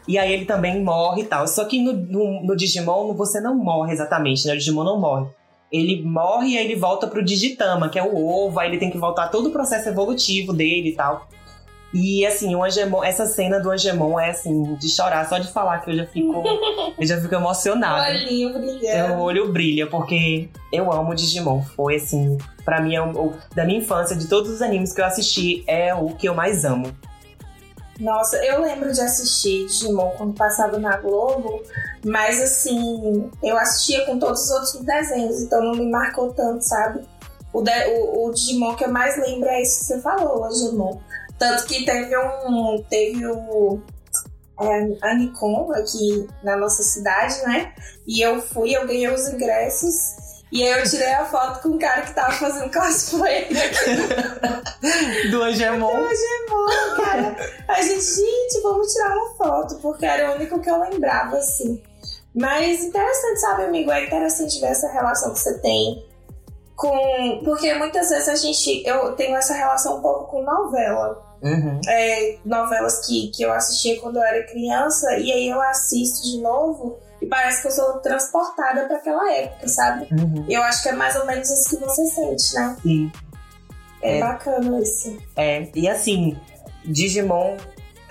E aí ele também morre e tal. Só que no, no, no Digimon você não morre exatamente, né? O Digimon não morre. Ele morre e aí ele volta pro Digitama, que é o ovo, aí ele tem que voltar todo o processo evolutivo dele e tal. E assim, o Angemon, essa cena do Angemon é assim, de chorar, só de falar que eu já fico. eu já fico emocionada. O olhinho brilhando. o olho brilha, porque eu amo Digimon. Foi assim, pra mim, é o, o, da minha infância, de todos os animes que eu assisti, é o que eu mais amo. Nossa, eu lembro de assistir Digimon quando passava na Globo, mas assim, eu assistia com todos os outros desenhos, então não me marcou tanto, sabe? O, de, o, o Digimon que eu mais lembro é isso que você falou, o Digimon. Tanto que teve um. Teve o. É, a Nikon aqui na nossa cidade, né? E eu fui, eu ganhei os ingressos. E aí eu tirei a foto com o cara que tava fazendo cosplay Do Angemon. Do Angemon, cara. A gente, gente, vamos tirar uma foto, porque era o único que eu lembrava, assim. Mas interessante, sabe, amigo? É interessante ver essa relação que você tem com. Porque muitas vezes a gente. Eu tenho essa relação um pouco com novela. Uhum. É, novelas que, que eu assistia quando eu era criança, e aí eu assisto de novo e parece que eu sou transportada para aquela época, sabe? Uhum. Eu acho que é mais ou menos isso que você sente, né? Sim. É, É. bacana isso. É, e assim, Digimon.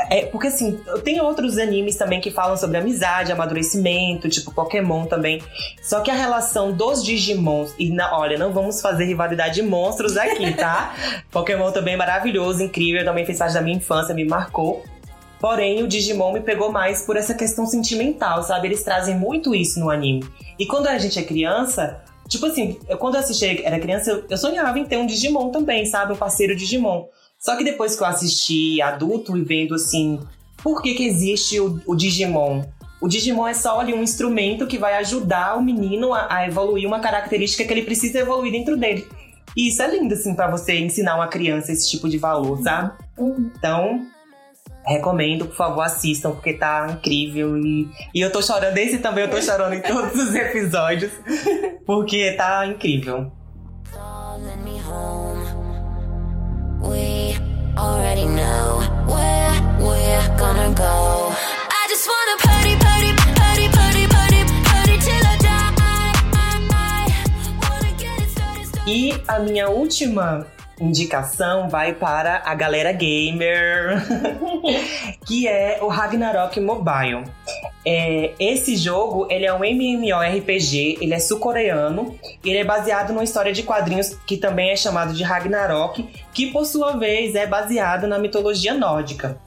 É, porque assim, tem outros animes também que falam sobre amizade, amadurecimento, tipo Pokémon também. Só que a relação dos Digimons, e na, olha, não vamos fazer rivalidade de monstros aqui, tá? Pokémon também é maravilhoso, incrível, também fez parte da minha infância, me marcou. Porém, o Digimon me pegou mais por essa questão sentimental, sabe? Eles trazem muito isso no anime. E quando a gente é criança, tipo assim, eu, quando eu assisti, era criança, eu, eu sonhava em ter um Digimon também, sabe? Um parceiro Digimon. Só que depois que eu assisti adulto e vendo assim, por que que existe o, o Digimon? O Digimon é só ali um instrumento que vai ajudar o menino a, a evoluir uma característica que ele precisa evoluir dentro dele. E isso é lindo, assim, pra você ensinar uma criança esse tipo de valor, sabe? Então, recomendo, por favor, assistam, porque tá incrível. E, e eu tô chorando, esse também eu tô chorando em todos os episódios, porque tá incrível. Already know where we're gonna go. I just wanna party, party, party, party, party, party till I die. E a minha última indicação vai para a galera gamer, que é o Ragnarok Mobile. É, esse jogo ele é um MMORPG, ele é sul-coreano, ele é baseado numa história de quadrinhos que também é chamado de Ragnarok, que por sua vez é baseado na mitologia nórdica.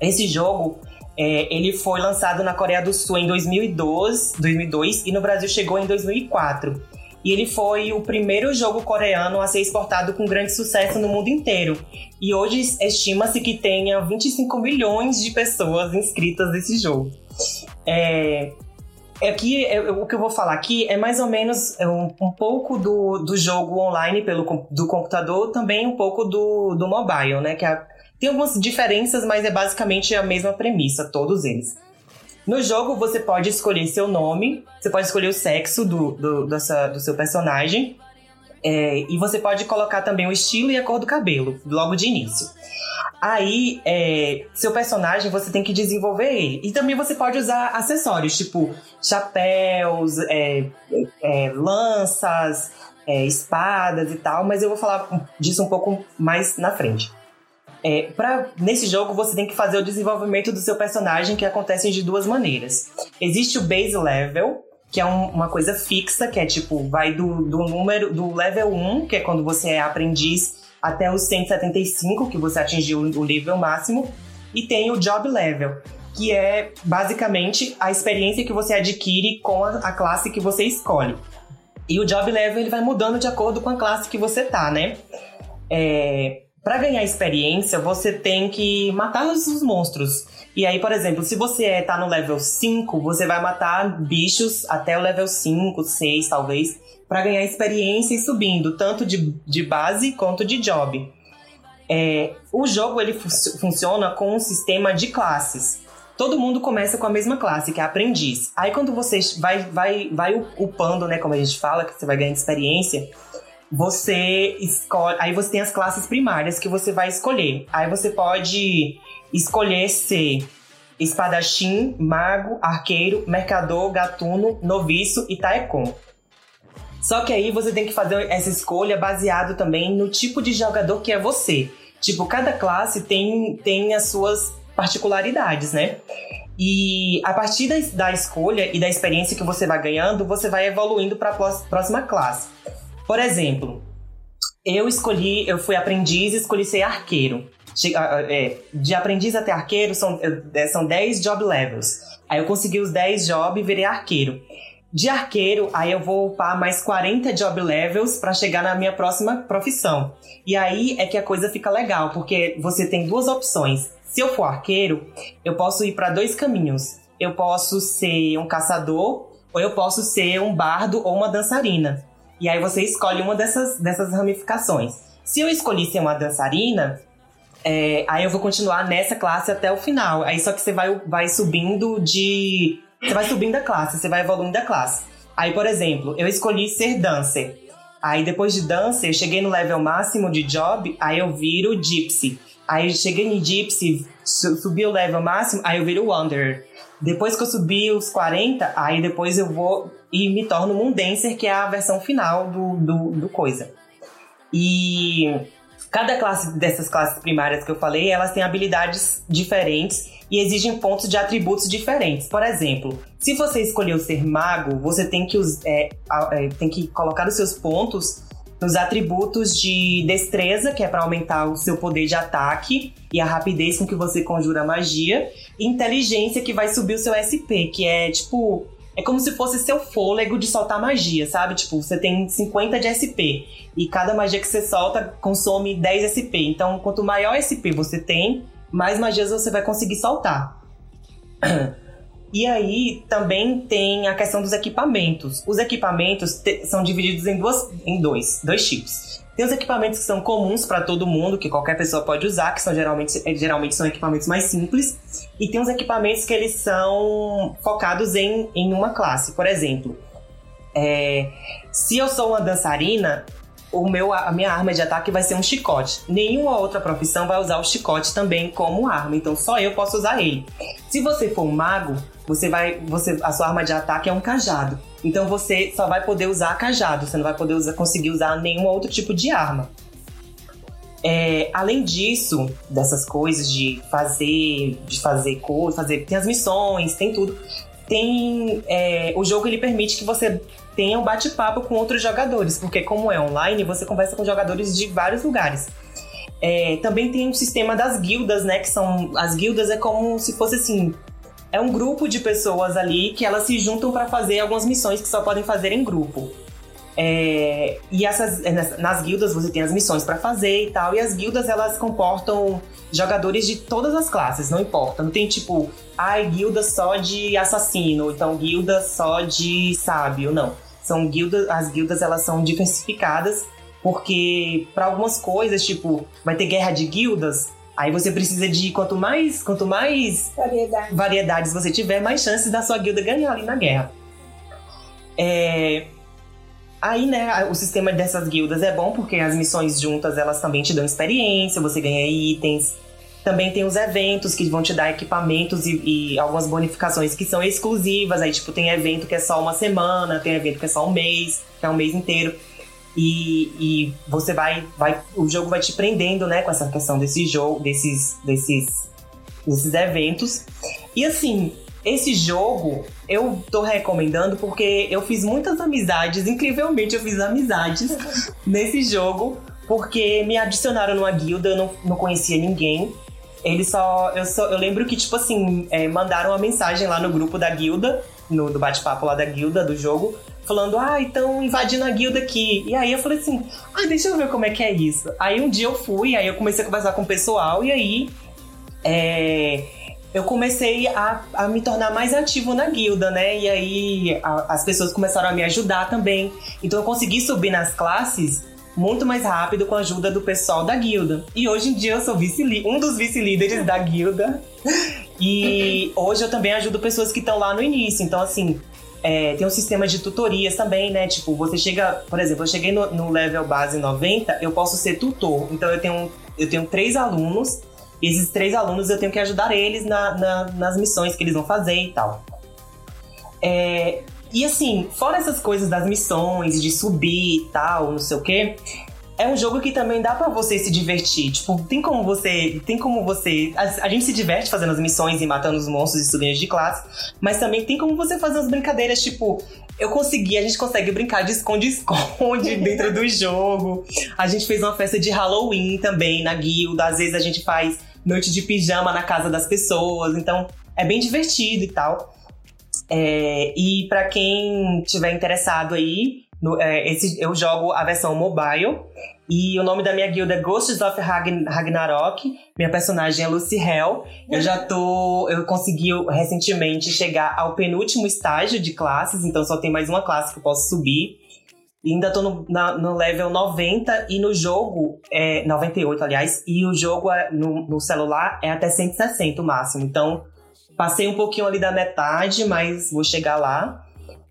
Esse jogo é, ele foi lançado na Coreia do Sul em 2002, 2002 e no Brasil chegou em 2004. E ele foi o primeiro jogo coreano a ser exportado com grande sucesso no mundo inteiro. E hoje estima-se que tenha 25 milhões de pessoas inscritas nesse jogo. É, aqui, é, o que eu vou falar aqui é mais ou menos é, um, um pouco do, do jogo online pelo, do computador, também um pouco do, do mobile, né? Que a- tem algumas diferenças, mas é basicamente a mesma premissa, todos eles. No jogo, você pode escolher seu nome, você pode escolher o sexo do, do, do seu personagem, é, e você pode colocar também o estilo e a cor do cabelo, logo de início. Aí, é, seu personagem, você tem que desenvolver ele. E também você pode usar acessórios, tipo chapéus, é, é, lanças, é, espadas e tal, mas eu vou falar disso um pouco mais na frente. É, pra, nesse jogo, você tem que fazer o desenvolvimento do seu personagem, que acontece de duas maneiras. Existe o base level, que é um- uma coisa fixa, que é tipo, vai do, do número, do level 1, que é quando você é aprendiz, até o 175, que você atingiu o nível máximo. E tem o job level, que é basicamente a experiência que você adquire com a, a classe que você escolhe. E o job level ele vai mudando de acordo com a classe que você tá, né? É, para ganhar experiência, você tem que matar os, os monstros. E aí, por exemplo, se você é, tá no level 5, você vai matar bichos até o level 5, 6, talvez, para ganhar experiência e subindo, tanto de, de base quanto de job. É, o jogo ele fu- funciona com um sistema de classes. Todo mundo começa com a mesma classe, que é aprendiz. Aí quando você vai, vai, vai upando, né, como a gente fala, que você vai ganhando experiência, você escolhe. Aí você tem as classes primárias que você vai escolher. Aí você pode escolher ser espadachim, mago, arqueiro, mercador, gatuno, noviço e taekon. Só que aí você tem que fazer essa escolha baseado também no tipo de jogador que é você. Tipo, cada classe tem, tem as suas particularidades, né? E a partir da, da escolha e da experiência que você vai ganhando, você vai evoluindo para a próxima classe. Por exemplo, eu escolhi, eu fui aprendiz e escolhi ser arqueiro. Ah, ah, é, de aprendiz até arqueiro são, eh, são 10 job levels. Aí eu consegui os 10 job e virei arqueiro. De arqueiro, aí eu vou upar mais 40 job levels para chegar na minha próxima profissão. E aí é que a coisa fica legal, porque você tem duas opções. Se eu for arqueiro, eu posso ir para dois caminhos. Eu posso ser um caçador ou eu posso ser um bardo ou uma dançarina. E aí você escolhe uma dessas, dessas ramificações. Se eu escolhi ser uma dançarina, é, aí eu vou continuar nessa classe até o final. Aí só que você vai, vai subindo de. Você vai subindo a classe, você vai evoluindo a classe. Aí, por exemplo, eu escolhi ser dancer. Aí depois de Dancer, eu cheguei no level máximo de Job, aí eu viro Gypsy. Aí eu cheguei em Gypsy, su- subi o level máximo, aí eu viro Wanderer. Depois que eu subi os 40, aí depois eu vou e me torno Mundancer, que é a versão final do, do, do coisa. E cada classe dessas classes primárias que eu falei, elas têm habilidades diferentes e exigem pontos de atributos diferentes. Por exemplo, se você escolheu ser mago, você tem que, é, é, tem que colocar os seus pontos nos atributos de destreza, que é para aumentar o seu poder de ataque e a rapidez com que você conjura magia, e inteligência, que vai subir o seu SP, que é tipo. É como se fosse seu fôlego de soltar magia, sabe? Tipo, você tem 50 de SP. E cada magia que você solta consome 10 SP. Então, quanto maior SP você tem, mais magias você vai conseguir soltar. E aí também tem a questão dos equipamentos. Os equipamentos são divididos em, duas, em dois, dois tipos. Tem os equipamentos que são comuns para todo mundo, que qualquer pessoa pode usar, que são geralmente, eh, geralmente são equipamentos mais simples. E tem os equipamentos que eles são focados em, em uma classe. Por exemplo, é, se eu sou uma dançarina, o meu, a minha arma de ataque vai ser um chicote. Nenhuma outra profissão vai usar o chicote também como arma, então só eu posso usar ele. Se você for um mago, você vai, você, a sua arma de ataque é um cajado. Então você só vai poder usar cajado, você não vai poder usar, conseguir usar nenhum outro tipo de arma. É, além disso, dessas coisas de fazer, de fazer coisas, fazer, tem as missões, tem tudo. Tem é, o jogo ele permite que você tenha um bate-papo com outros jogadores, porque como é online, você conversa com jogadores de vários lugares. É, também tem um sistema das guildas, né? Que são as guildas é como se fosse assim, é um grupo de pessoas ali que elas se juntam para fazer algumas missões que só podem fazer em grupo. É, e essas, é, nas, guildas você tem as missões para fazer e tal. E as guildas elas comportam jogadores de todas as classes, não importa. Não tem tipo, ai, guilda só de assassino, então guilda só de sábio, não. São guildas, as guildas elas são diversificadas porque para algumas coisas, tipo, vai ter guerra de guildas, aí você precisa de quanto mais, quanto mais Variedade. variedades você tiver, mais chances da sua guilda ganhar ali na guerra. É, Aí, né, o sistema dessas guildas é bom porque as missões juntas elas também te dão experiência, você ganha itens. Também tem os eventos que vão te dar equipamentos e, e algumas bonificações que são exclusivas. Aí, tipo, tem evento que é só uma semana, tem evento que é só um mês, que é um mês inteiro. E, e você vai, vai. O jogo vai te prendendo, né, com essa questão desse jogo, desses, desses, desses eventos. E assim, esse jogo eu tô recomendando porque eu fiz muitas amizades, incrivelmente eu fiz amizades nesse jogo, porque me adicionaram numa guilda, eu não, não conhecia ninguém. Eles só eu, só. eu lembro que, tipo assim, é, mandaram uma mensagem lá no grupo da guilda, no, do bate-papo lá da guilda do jogo, falando, ah, estão invadindo a guilda aqui. E aí eu falei assim, ah, deixa eu ver como é que é isso. Aí um dia eu fui, aí eu comecei a conversar com o pessoal, e aí. É, eu comecei a, a me tornar mais ativo na guilda, né? E aí a- as pessoas começaram a me ajudar também. Então eu consegui subir nas classes muito mais rápido com a ajuda do pessoal da guilda. E hoje em dia eu sou vice um dos vice-líderes da guilda. E hoje eu também ajudo pessoas que estão lá no início. Então, assim, é, tem um sistema de tutorias também, né? Tipo, você chega, por exemplo, eu cheguei no, no level base 90, eu posso ser tutor. Então eu tenho, eu tenho três alunos. E esses três alunos eu tenho que ajudar eles na- na- nas missões que eles vão fazer e tal. É, e assim, fora essas coisas das missões, de subir e tal, não sei o quê, é um jogo que também dá pra você se divertir. Tipo, tem como você. Tem como você. A, a gente se diverte fazendo as missões e matando os monstros e subindo de classe, mas também tem como você fazer as brincadeiras, tipo. Eu consegui, a gente consegue brincar de esconde-esconde dentro do jogo. A gente fez uma festa de Halloween também na guilda. Às vezes a gente faz noite de pijama na casa das pessoas. Então é bem divertido e tal. É, e pra quem tiver interessado aí, no- é, esse, eu jogo a versão mobile. E o nome da minha guilda é Ghosts of Ragn- Ragnarok. Minha personagem é Lucy Hell. Eu já tô. Eu consegui recentemente chegar ao penúltimo estágio de classes, então só tem mais uma classe que eu posso subir. E ainda tô no, na- no level 90 e no jogo, é 98, aliás, e o jogo é, no, no celular é até 160 o máximo. Então, passei um pouquinho ali da metade, mas vou chegar lá.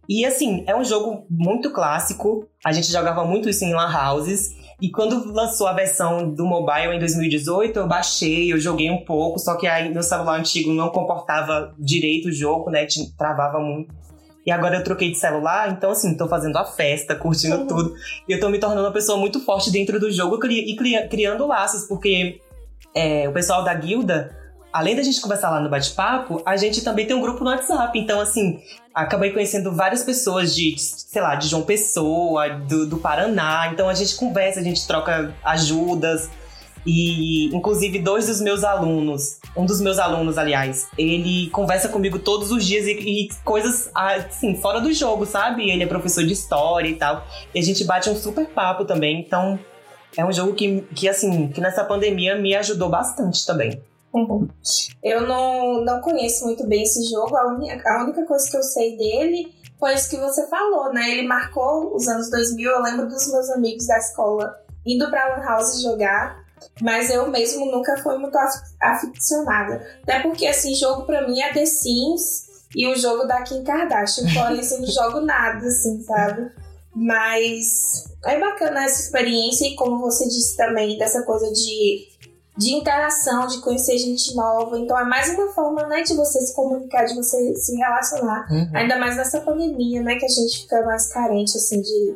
E assim, é um jogo muito clássico. A gente jogava muito isso em lan houses. E quando lançou a versão do mobile em 2018, eu baixei, eu joguei um pouco, só que aí meu celular antigo não comportava direito o jogo, né? Travava muito. E agora eu troquei de celular, então assim, tô fazendo a festa, curtindo uhum. tudo. E eu tô me tornando uma pessoa muito forte dentro do jogo e criando laços, porque é, o pessoal da guilda além da gente conversar lá no bate-papo, a gente também tem um grupo no WhatsApp. Então, assim, acabei conhecendo várias pessoas de, sei lá, de João Pessoa, do, do Paraná. Então a gente conversa, a gente troca ajudas. E, inclusive, dois dos meus alunos, um dos meus alunos, aliás, ele conversa comigo todos os dias e, e, coisas, assim, fora do jogo, sabe? Ele é professor de história e tal. E a gente bate um super papo também. Então, é um jogo que, que assim, que nessa pandemia me ajudou bastante também. Uhum. Eu não, não conheço muito bem esse jogo. A, única, a única coisa que eu sei dele foi isso que você falou, né? Ele marcou os anos 2000. Eu lembro dos meus amigos da escola indo pra Lan House jogar. Mas eu mesmo nunca fui muito aficionada. Até porque, assim, jogo pra mim é The Sims e o jogo da Kim Kardashian. Fora isso, eu não jogo nada, assim, sabe? Mas é bacana essa experiência e como você disse também, dessa coisa de de interação, de conhecer gente nova. Então é mais uma forma, né, de você se comunicar, de você se relacionar. Uhum. Ainda mais nessa pandemia, né, que a gente fica mais carente, assim, de,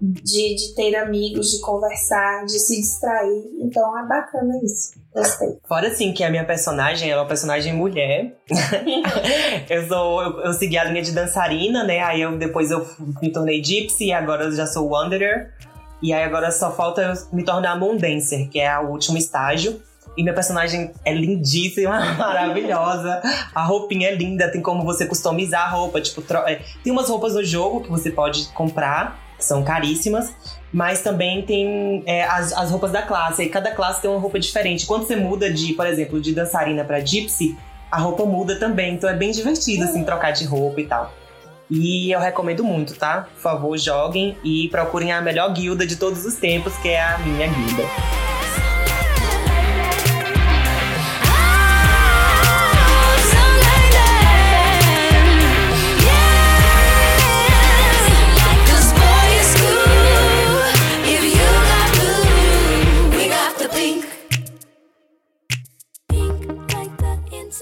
de, de ter amigos, de conversar, de se distrair. Então é bacana isso. Gostei. Fora assim que a minha personagem é uma personagem mulher. eu sou eu, eu, segui a linha de dançarina, né? Aí eu depois eu me tornei gypsy e agora eu já sou wanderer. E aí agora só falta eu me tornar Moon Dancer, que é o último estágio. E minha personagem é lindíssima, maravilhosa. A roupinha é linda, tem como você customizar a roupa. Tipo, é, tem umas roupas no jogo que você pode comprar, que são caríssimas. Mas também tem é, as, as roupas da classe. E cada classe tem uma roupa diferente. Quando você muda de, por exemplo, de dançarina para gypsy, a roupa muda também. Então é bem divertido, assim, trocar de roupa e tal. E eu recomendo muito, tá? Por favor, joguem e procurem a melhor guilda de todos os tempos, que é a minha guilda.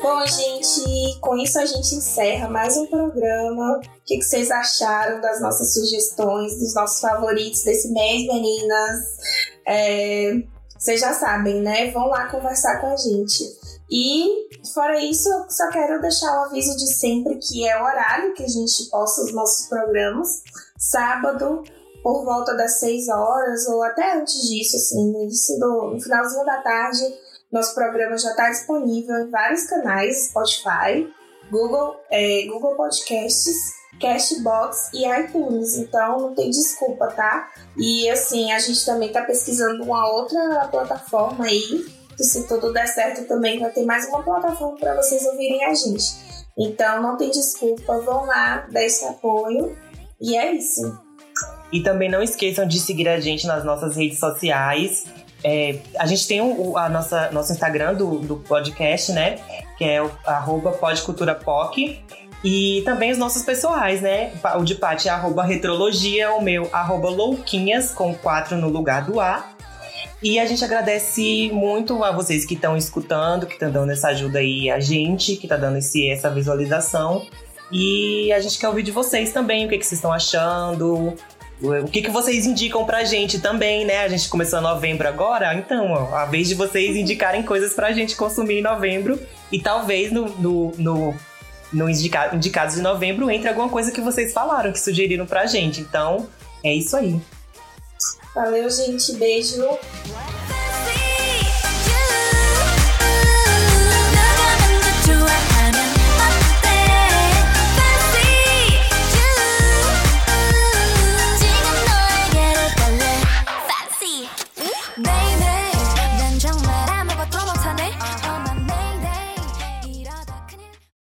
Bom, gente, com isso a gente encerra mais um programa. O que, vocês acharam das nossas sugestões, dos nossos favoritos desse mês, meninas? É, vocês já sabem, né? Vão lá conversar com a gente. E, fora isso, só quero deixar o aviso de sempre que é o horário que a gente posta os nossos programas. Sábado, por volta das 6 horas, ou até antes disso, assim, no, do, no finalzinho da tarde, nosso programa já está disponível em vários canais, Spotify, Google, é, Google Podcasts, Cashbox e iTunes. Então não tem desculpa, tá? E assim, a gente também está pesquisando uma outra plataforma aí. Que se tudo der certo também vai ter mais uma plataforma para vocês ouvirem a gente. Então não tem desculpa, vão lá, dê esse apoio. E é isso. E também não esqueçam de seguir a gente nas nossas redes sociais. É, a gente tem o, a nossa, nosso Instagram do, do podcast, né? Que é o arroba podculturapoc. E também os nossos pessoais, né? O de Paty é arroba retrologia, o meu arroba louquinhas, com quatro no lugar do A. E a gente agradece muito a vocês que estão escutando, que estão dando essa ajuda aí a gente, que está dando esse, essa visualização. E a gente quer ouvir de vocês também, o que, que vocês estão achando, o que, que vocês indicam pra gente também, né? A gente começou em novembro agora, então, ó, a vez de vocês indicarem coisas pra gente consumir em novembro. E talvez no, no, no, no indica, indicados de novembro entre alguma coisa que vocês falaram, que sugeriram pra gente. Então, é isso aí. Valeu, gente. Beijo.